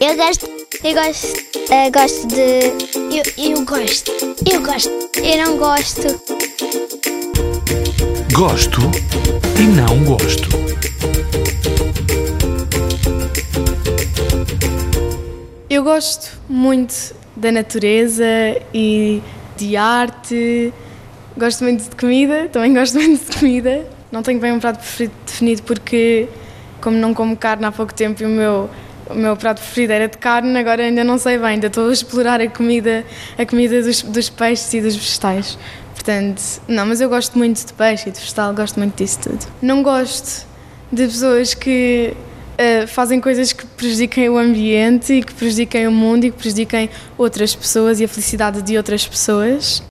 Eu gosto. Eu gosto. eh, gosto de. Eu, eu gosto. Eu gosto. Eu não gosto. Gosto e não gosto. Eu gosto muito da natureza e de arte. Gosto muito de comida, também gosto muito de comida. Não tenho bem um prato preferido definido porque, como não como carne há pouco tempo e o meu, o meu prato preferido era de carne, agora ainda não sei bem, ainda estou a explorar a comida, a comida dos, dos peixes e dos vegetais. Portanto, não, mas eu gosto muito de peixe e de vegetal, gosto muito disso tudo. Não gosto de pessoas que eh, fazem coisas que prejudiquem o ambiente e que prejudiquem o mundo e que prejudiquem outras pessoas e a felicidade de outras pessoas.